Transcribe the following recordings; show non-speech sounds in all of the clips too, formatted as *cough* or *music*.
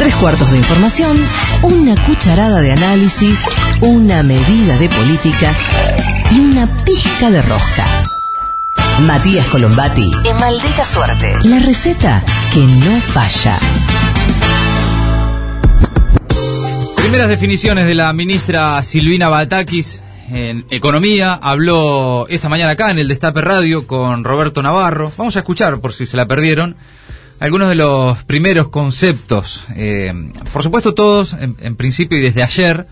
Tres cuartos de información, una cucharada de análisis, una medida de política y una pizca de rosca. Matías Colombati. En maldita suerte. La receta que no falla. Primeras definiciones de la ministra Silvina Batakis en Economía. Habló esta mañana acá en el Destape Radio con Roberto Navarro. Vamos a escuchar, por si se la perdieron, algunos de los primeros conceptos. Eh, por supuesto, todos, en, principio y desde ayer,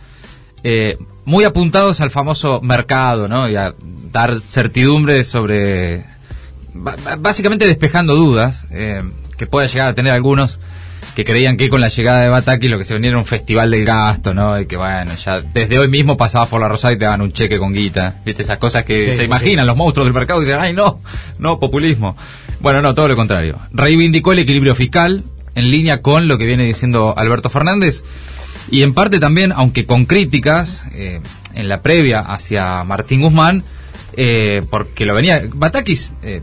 eh, muy apuntados al famoso mercado, ¿no? Y a dar certidumbre sobre. Básicamente despejando dudas eh, que pueda llegar a tener algunos que creían que con la llegada de Bataki lo que se venía era un festival del gasto, ¿no? Y que bueno, ya desde hoy mismo pasabas por la Rosada y te daban un cheque con guita. ¿Viste? Esas cosas que se imaginan los monstruos del mercado y dicen, ay, no, no, populismo. Bueno, no, todo lo contrario. Reivindicó el equilibrio fiscal en línea con lo que viene diciendo Alberto Fernández y en parte también, aunque con críticas eh, en la previa hacia Martín Guzmán, eh, porque lo venía. Batakis eh,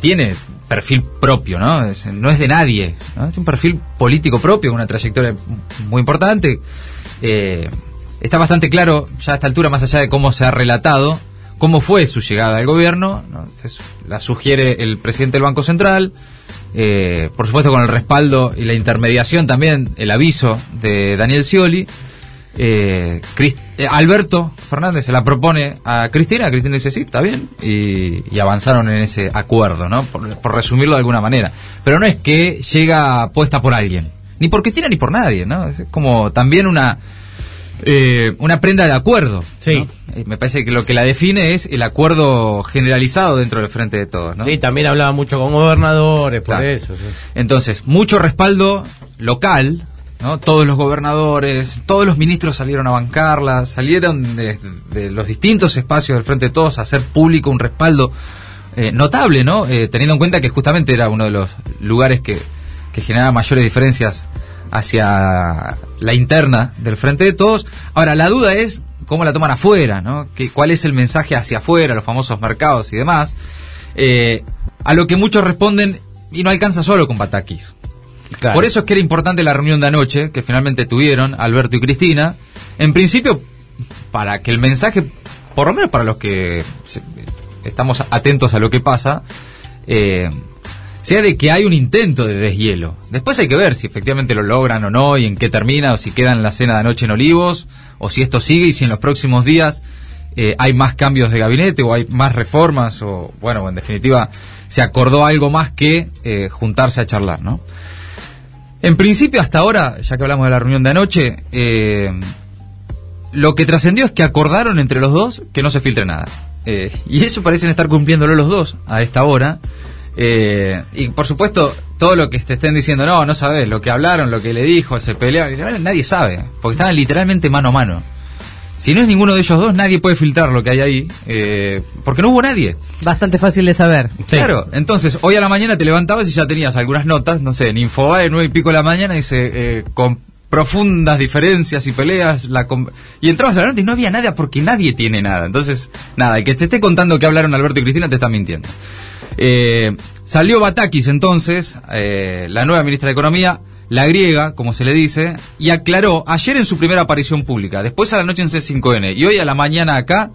tiene perfil propio, ¿no? no es de nadie, ¿no? Es un perfil político propio, una trayectoria muy importante. Eh, está bastante claro ya a esta altura, más allá de cómo se ha relatado, cómo fue su llegada al gobierno. la sugiere el presidente del Banco Central, eh, por supuesto con el respaldo y la intermediación también, el aviso de Daniel Scioli. Eh, eh, Alberto Fernández se la propone a Cristina, Cristina dice sí, está bien, y, avanzaron en ese acuerdo, ¿no? Por, resumirlo de alguna manera. Pero no es que llega puesta por alguien, ni por Cristina ni por nadie, ¿no? Es como también una eh, una prenda de acuerdo. Sí. Me parece que lo que la define es el acuerdo generalizado dentro del frente de todos, ¿no? Sí, también hablaba mucho con gobernadores, por eso. Entonces, mucho respaldo local, ¿no? Todos los gobernadores, todos los ministros salieron a bancarla, salieron de, los distintos espacios del Frente de Todos a hacer público un respaldo eh, notable, ¿no? Eh, teniendo en cuenta que justamente era uno de los lugares que, que generaba mayores diferencias hacia la interna del Frente de Todos. Ahora, la duda es cómo la toman afuera, ¿no? Que, ¿Cuál es el mensaje hacia afuera, los famosos mercados y demás? Eh, a lo que muchos responden, y no alcanza solo con Batakis. Por eso es que era importante la reunión de anoche, que finalmente tuvieron Alberto y Cristina. En principio, para que el mensaje, por lo menos para los que estamos atentos a lo que pasa, eh, sea de que hay un intento de deshielo. Después hay que ver si efectivamente lo logran o no y en qué termina, o si quedan la cena de anoche en Olivos, o si esto sigue y si en los próximos días eh, hay más cambios de gabinete o hay más reformas, o bueno, en definitiva se acordó algo más que eh, juntarse a charlar, ¿no? En principio, hasta ahora, ya que hablamos de la reunión de anoche, eh, lo que trascendió es que acordaron entre los dos que no se filtre nada. Y eso parecen estar cumpliéndolo los dos a esta hora. Eh, y por supuesto, todo lo que te estén diciendo, no, no sabes lo que hablaron, lo que le dijo, se pelearon, nadie sabe, porque estaban literalmente mano a mano. Si no es ninguno de ellos dos, nadie puede filtrar lo que hay ahí, eh, porque no hubo nadie. Bastante fácil de saber. Claro, entonces hoy a la mañana te levantabas y ya tenías algunas notas, no sé, en Infobae, nueve y pico de la mañana, dice, eh, con profundas diferencias y peleas, la y entrabas a la nota y no había nada porque nadie tiene nada. Entonces, nada, el que te esté contando que hablaron Alberto y Cristina te está mintiendo. Eh, salió Batakis entonces, eh, la nueva ministra de Economía, la griega, como se le dice, y aclaró ayer en su primera aparición pública, después a la noche en C5N y hoy a la mañana acá,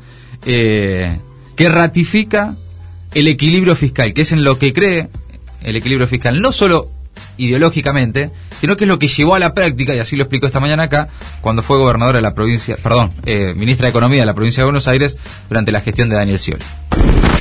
eh, que ratifica el equilibrio fiscal, que es en lo que cree el equilibrio fiscal, no solo ideológicamente, sino que es lo que llevó a la práctica, y así lo explicó esta mañana acá, cuando fue gobernadora de la provincia, perdón, eh, ministra de Economía de la provincia de Buenos Aires durante la gestión de Daniel Scioli.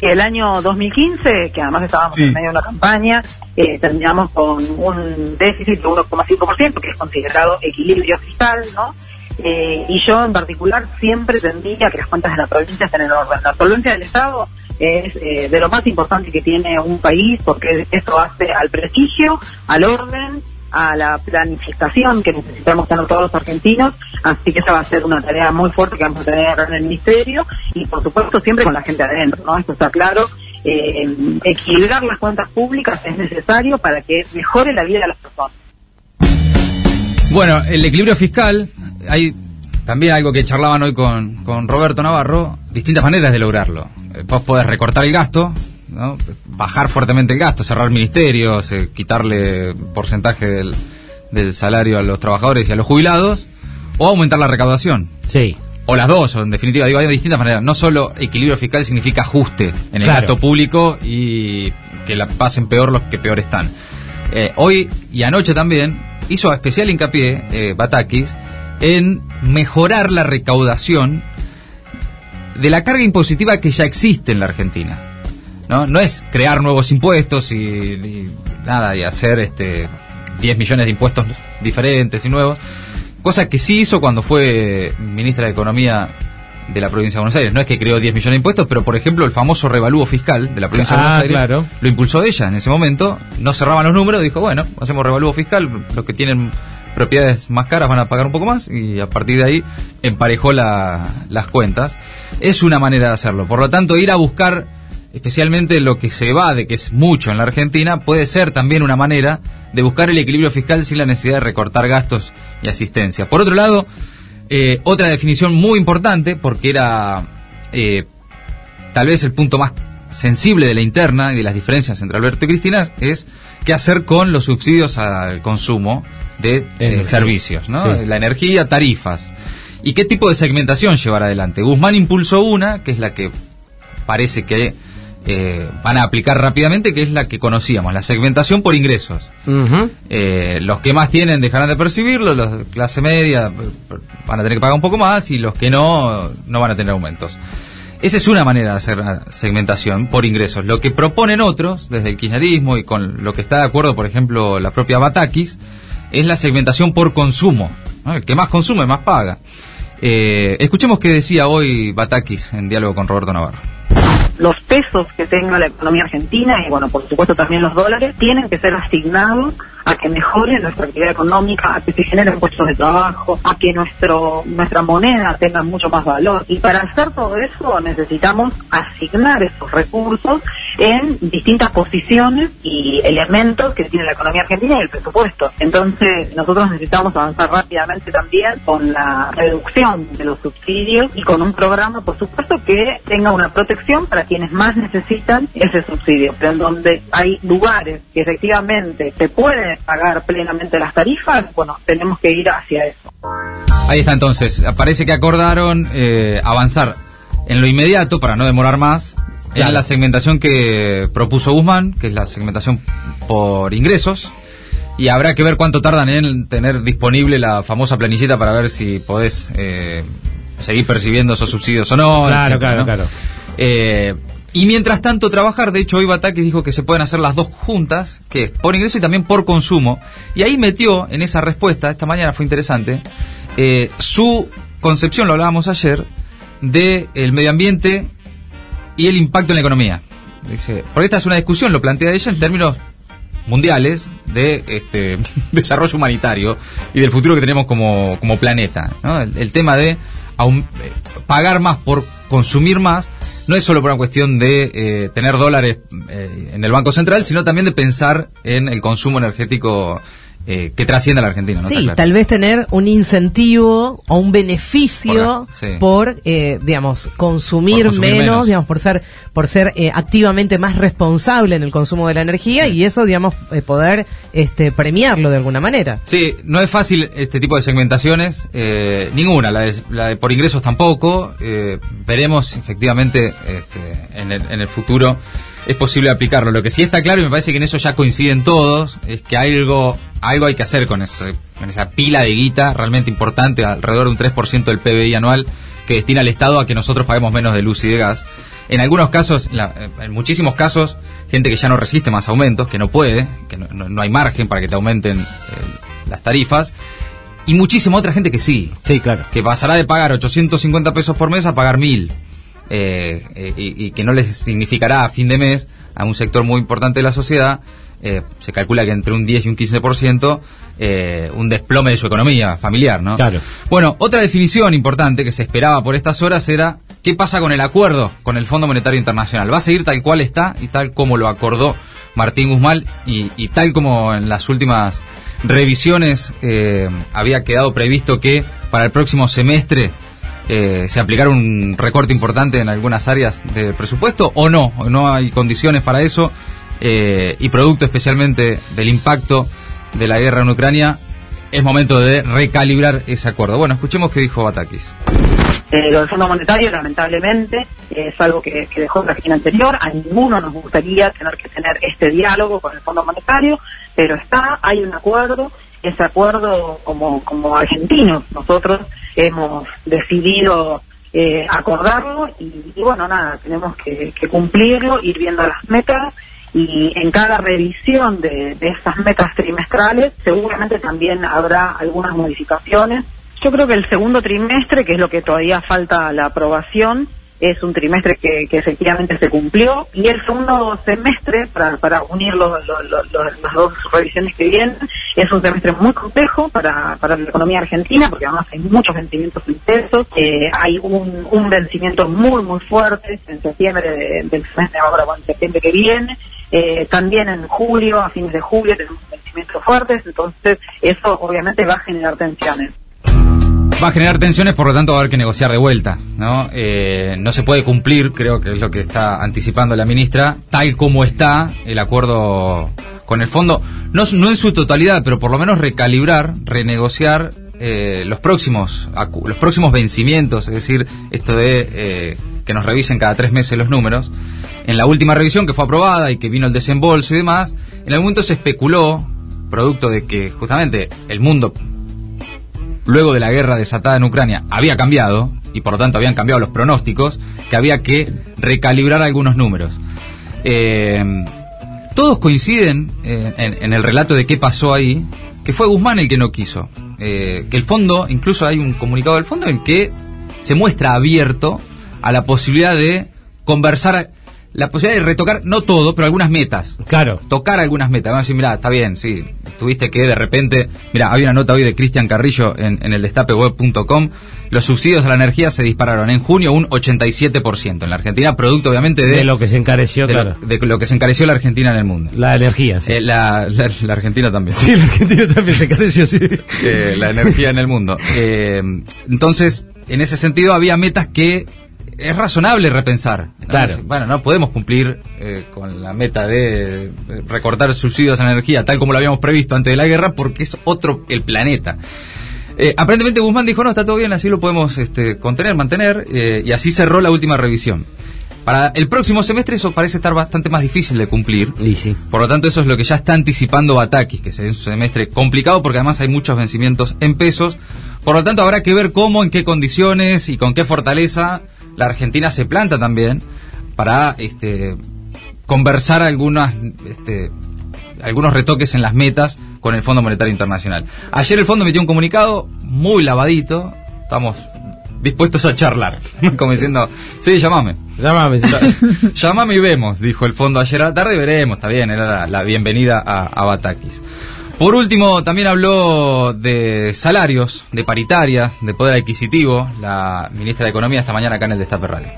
El año 2015, que además estábamos en medio de una campaña, eh, terminamos con un déficit de 1,5%, que es considerado equilibrio fiscal, ¿no? Eh, y yo en particular siempre tendría que las cuentas de la provincia estén en orden. La solvencia del Estado es eh, de lo más importante que tiene un país porque eso hace al prestigio, al orden, a la planificación que necesitamos tener todos los argentinos, así que esa va a ser una tarea muy fuerte que vamos a tener en el ministerio y por supuesto siempre con la gente adentro, ¿no? Esto está claro. Eh, equilibrar las cuentas públicas es necesario para que mejore la vida de las personas. Bueno, el equilibrio fiscal, hay también algo que charlaban hoy con, con Roberto Navarro, distintas maneras de lograrlo. Eh, vos podés recortar el gasto, bajar fuertemente el gasto, cerrar ministerios, eh, quitarle porcentaje del, del salario a los trabajadores y a los jubilados, o aumentar la recaudación. Sí. O las dos, o en definitiva, digo, hay distintas maneras. No solo equilibrio fiscal significa ajuste en el Claro. gasto público y que la pasen peor los que peor están. Eh, hoy y anoche también hizo especial hincapié eh, Batakis en mejorar la recaudación de la carga impositiva que ya existe en la Argentina. No, no es crear nuevos impuestos y, y nada, y hacer este 10 millones de impuestos diferentes y nuevos. Cosa que sí hizo cuando fue ministra de Economía de la provincia de Buenos Aires. No es que creó 10 millones de impuestos, pero por ejemplo el famoso revalúo fiscal de la provincia de Ah, Buenos Aires claro. lo impulsó ella en ese momento. No cerraban los números, dijo, bueno, hacemos revalúo fiscal, los que tienen propiedades más caras van a pagar un poco más y a partir de ahí emparejó la- las cuentas. Es una manera de hacerlo. Por lo tanto, ir a buscar especialmente lo que se va de que es mucho en la Argentina, puede ser también una manera de buscar el equilibrio fiscal sin la necesidad de recortar gastos y asistencia. Por otro lado, eh, otra definición muy importante, porque era eh, tal vez el punto más sensible de la interna y de las diferencias entre Alberto y Cristina, es qué hacer con los subsidios al consumo de eh, servicios, ¿no? Sí. La energía, tarifas. ¿Y qué tipo de segmentación llevar adelante? Guzmán impulsó una, que es la que parece que eh, van a aplicar rápidamente, que es la que conocíamos, la segmentación por ingresos. Eh, los que más tienen dejarán de percibirlo, los de clase media eh, van a tener que pagar un poco más y los que no, no van a tener aumentos. Esa es una manera de hacer la segmentación por ingresos. Lo que proponen otros, desde el kirchnerismo y con lo que está de acuerdo, por ejemplo, la propia Batakis, es la segmentación por consumo. ¿no? El que más consume, más paga. Eh, escuchemos qué decía hoy Batakis en diálogo con Roberto Navarro. Los pesos que tenga la economía argentina y bueno, por supuesto también los dólares, tienen que ser asignados a que mejore nuestra actividad económica, a que se generen puestos de trabajo, a que nuestro nuestra moneda tenga mucho más valor. Y para hacer todo eso necesitamos asignar esos recursos en distintas posiciones y elementos que tiene la economía argentina y el presupuesto. Entonces nosotros necesitamos avanzar rápidamente también con la reducción de los subsidios y con un programa, por supuesto, que tenga una protección para quienes más necesitan ese subsidio, pero en donde hay lugares que efectivamente se pueden pagar plenamente las tarifas, bueno, tenemos que ir hacia eso. Ahí está entonces. Parece que acordaron eh, avanzar en lo inmediato para no demorar más Claro. en la segmentación que propuso Guzmán, que es la segmentación por ingresos. Y habrá que ver cuánto tardan en tener disponible la famosa planillita para ver si podés eh, seguir percibiendo esos subsidios o no. Claro, etcétera, claro, ¿no? claro. Eh, y mientras tanto trabajar, de hecho hoy Batakis dijo que se pueden hacer las dos juntas, que es por ingreso y también por consumo. Y ahí metió en esa respuesta, esta mañana fue interesante, eh, su concepción, lo hablábamos ayer, de el medio ambiente y el impacto en la economía. Dice, porque esta es una discusión, lo plantea ella en términos mundiales de este *laughs* desarrollo humanitario y del futuro que tenemos como, como planeta. ¿no? El, tema de pagar más por consumir más no es solo por una cuestión de eh, tener dólares eh, en el Banco Central, sino también de pensar en el consumo energético eh, que trasciende a la Argentina. ¿no? Sí, claro. tal vez tener un incentivo o un beneficio Por- sí. por, eh, digamos, consumir, Por consumir menos, menos. digamos, por ser, por ser eh, activamente más responsable en el consumo de la energía y eso, digamos, eh, poder este, premiarlo de alguna manera. Sí, no es fácil este tipo de segmentaciones, eh, ninguna, la de, la de por ingresos tampoco. eh, veremos efectivamente este, en, el, en el futuro es posible aplicarlo. Lo que sí está claro y me parece que en eso ya coinciden todos es que algo algo hay que hacer con, ese, con esa pila de guita realmente importante, alrededor de un 3% del PBI anual que destina el Estado a que nosotros paguemos menos de luz y de gas. En algunos casos, en, muchísimos casos, gente que ya no resiste más aumentos, que no puede, que no hay margen para que te aumenten eh, las tarifas, y muchísima otra gente que sí, Sí, claro. que pasará de pagar 850 pesos por mes a pagar 1000, eh, eh, y, y que no les significará a fin de mes a un sector muy importante de la sociedad, eh, se calcula que entre un 10 y un 15%, eh, un desplome de su economía familiar, ¿no? Claro. Bueno, otra definición importante que se esperaba por estas horas era qué pasa con el acuerdo con el Fondo Monetario Internacional. ¿Va a seguir tal cual está y tal como lo acordó Martín Guzmán y, y tal como en las últimas revisiones eh, había quedado previsto que para el próximo semestre eh, se aplicara un recorte importante en algunas áreas del presupuesto o no? ¿O no hay condiciones para eso? Eh, y producto especialmente del impacto de la guerra en Ucrania, es momento de recalibrar ese acuerdo. Bueno, escuchemos qué dijo Batakis. Eh, lo del Fondo Monetario, lamentablemente, es algo que, dejó la Argentina anterior. A ninguno nos gustaría tener que tener este diálogo con el Fondo Monetario, pero está, hay un acuerdo. Ese acuerdo, como, como argentinos, nosotros hemos decidido eh, acordarlo y, bueno, nada, tenemos que, cumplirlo, ir viendo las metas y en cada revisión de, de esas metas trimestrales seguramente también habrá algunas modificaciones. Yo creo que el segundo trimestre, que es lo que todavía falta la aprobación, es un trimestre que, efectivamente se cumplió y el segundo semestre, para, unir los, las dos revisiones que vienen, es un semestre muy complejo para, para la economía argentina porque además hay muchos vencimientos intensos, eh, hay un, un, vencimiento muy muy fuerte en septiembre del semestre ahora o en septiembre que viene, eh, también en julio, a fines de julio tenemos vencimientos fuertes, entonces eso obviamente va a generar tensiones. Va a generar tensiones, por lo tanto va a haber que negociar de vuelta, ¿no? Eh, no se puede cumplir, creo que es lo que está anticipando la ministra, tal como está el acuerdo con el fondo, no, no en su totalidad, pero por lo menos recalibrar, renegociar eh, los próximos los próximos vencimientos, es decir, esto de eh, que nos revisen cada tres meses los números. En la última revisión que fue aprobada y que vino el desembolso y demás, en algún momento se especuló, producto de que justamente el mundo luego de la guerra desatada en Ucrania había cambiado, y por lo tanto habían cambiado los pronósticos, que había que recalibrar algunos números. Eh, todos coinciden en, el relato de qué pasó ahí, que fue Guzmán el que no quiso. Eh, que el fondo, incluso hay un comunicado del fondo en que se muestra abierto a la posibilidad de conversar la posibilidad de retocar, no todo, pero algunas metas. Claro. Tocar algunas metas. Vamos a decir, mira, está bien, sí. Tuviste que de repente. Mira, había una nota hoy de Cristian Carrillo en, en el destapeweb.com. Los subsidios a la energía se dispararon en junio un 87% en la Argentina, producto obviamente de. De lo que se encareció, claro. de lo que se encareció la Argentina en el mundo. La energía, sí. Eh, la, la, Argentina también. Sí, la Argentina también se encareció, sí. Eh, la energía en el mundo. Eh, entonces, en ese sentido, había metas que es razonable repensar. Claro. Bueno, no podemos cumplir eh, con la meta de recortar subsidios a la energía tal como lo habíamos previsto antes de la guerra porque es otro el planeta. Eh, aparentemente Guzmán dijo, no, está todo bien, así lo podemos este, contener, mantener, eh, y así cerró la última revisión. Para el próximo semestre eso parece estar bastante más difícil de cumplir. Y sí. Por lo tanto, eso es lo que ya está anticipando Batakis, que es un semestre complicado porque además hay muchos vencimientos en pesos. Por lo tanto, habrá que ver cómo, en qué condiciones y con qué fortaleza la Argentina se planta también para este, conversar algunas, este, algunos retoques en las metas con el Fondo Monetario Internacional. Ayer el fondo emitió un comunicado muy lavadito, estamos dispuestos a charlar, *laughs* como diciendo, sí, llamame. Llámame. llamame *laughs* y vemos, dijo el fondo ayer a la tarde, veremos, está bien, era la, bienvenida a, a Batakis. Por último, también habló de salarios, de paritarias, de poder adquisitivo, la ministra de Economía esta mañana acá en el Destape Radio.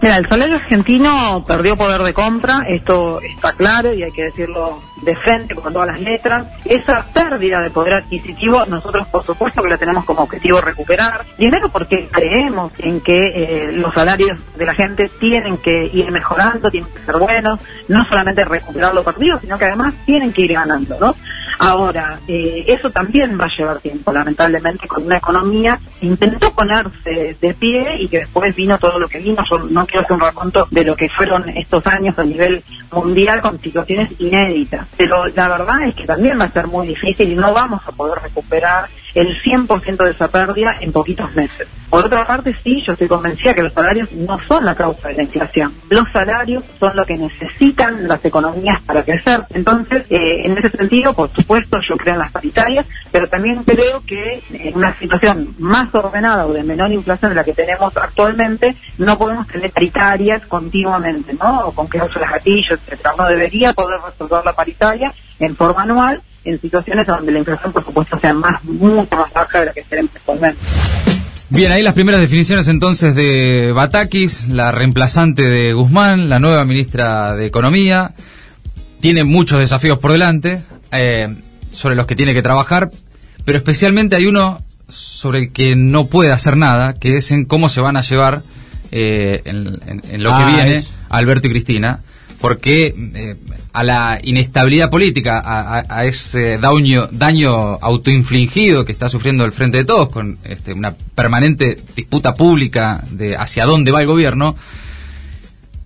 Mira, el salario argentino perdió poder de compra, esto está claro y hay que decirlo de frente con todas las letras. Esa pérdida de poder adquisitivo, nosotros por supuesto que la tenemos como objetivo recuperar. Primero porque creemos en que eh, los salarios de la gente tienen que ir mejorando, tienen que ser buenos, no solamente recuperar lo perdido, sino que además tienen que ir ganando, ¿no? Ahora, eh, eso también va a llevar tiempo, lamentablemente, con una economía que intentó ponerse de pie y que después vino todo lo que vino. Yo no quiero hacer un raconto de lo que fueron estos años a nivel mundial con situaciones inéditas, pero la verdad es que también va a ser muy difícil y no vamos a poder recuperar el 100% de esa pérdida en poquitos meses. Por otra parte, sí, yo estoy convencida que los salarios no son la causa de la inflación. Los salarios son lo que necesitan las economías para crecer. Entonces, eh, en ese sentido, por supuesto, yo creo en las paritarias, pero también creo que en una situación más ordenada o de menor inflación de la que tenemos actualmente, no podemos tener paritarias continuamente, ¿no? O con que las gatillos, etcétera. No debería poder resolver la paritaria en forma anual en situaciones donde la inflación, por supuesto, sea más, mucho más baja de la que tenemos actualmente. Bien, ahí las primeras definiciones entonces de Batakis, la reemplazante de Guzmán, la nueva ministra de Economía. Tiene muchos desafíos por delante, eh, sobre los que tiene que trabajar, pero especialmente hay uno sobre el que no puede hacer nada, que es en cómo se van a llevar eh, en, lo que ah, viene Alberto y Cristina porque eh, a la inestabilidad política, a, ese daño, daño autoinfligido que está sufriendo el Frente de Todos, con este, una permanente disputa pública de hacia dónde va el gobierno,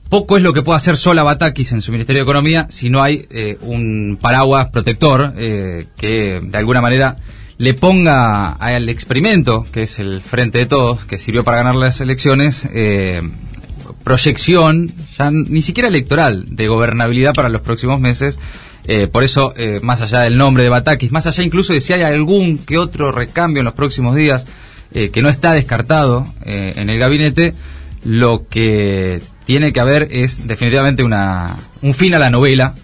poco es lo que puede hacer sola Batakis en su Ministerio de Economía si no hay eh, un paraguas protector eh, que de alguna manera le ponga al experimento, que es el Frente de Todos, que sirvió para ganar las elecciones, eh, proyección, ya ni siquiera electoral, de gobernabilidad para los próximos meses. Eh, por eso, eh, más allá del nombre de Batakis, más allá incluso de si hay algún que otro recambio en los próximos días, eh, que no está descartado eh, en el gabinete, lo que tiene que haber es definitivamente una, un fin a la novela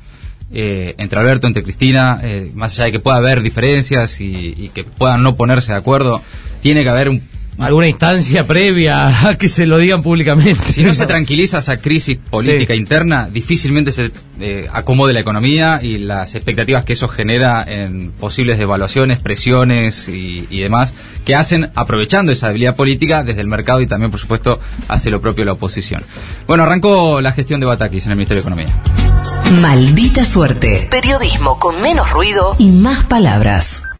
eh, entre Alberto, entre Cristina, más allá de que pueda haber diferencias y, y que puedan no ponerse de acuerdo, tiene que haber un... Alguna instancia previa a que se lo digan públicamente. Si no se tranquiliza esa crisis política Sí. interna, difícilmente se eh, acomode la economía y las expectativas que eso genera en posibles devaluaciones, presiones y, y demás, que hacen aprovechando esa debilidad política desde el mercado y también, por supuesto, hace lo propio la oposición. Bueno, arrancó la gestión de Batakis en el Ministerio de Economía. Maldita suerte. Periodismo con menos ruido y más palabras.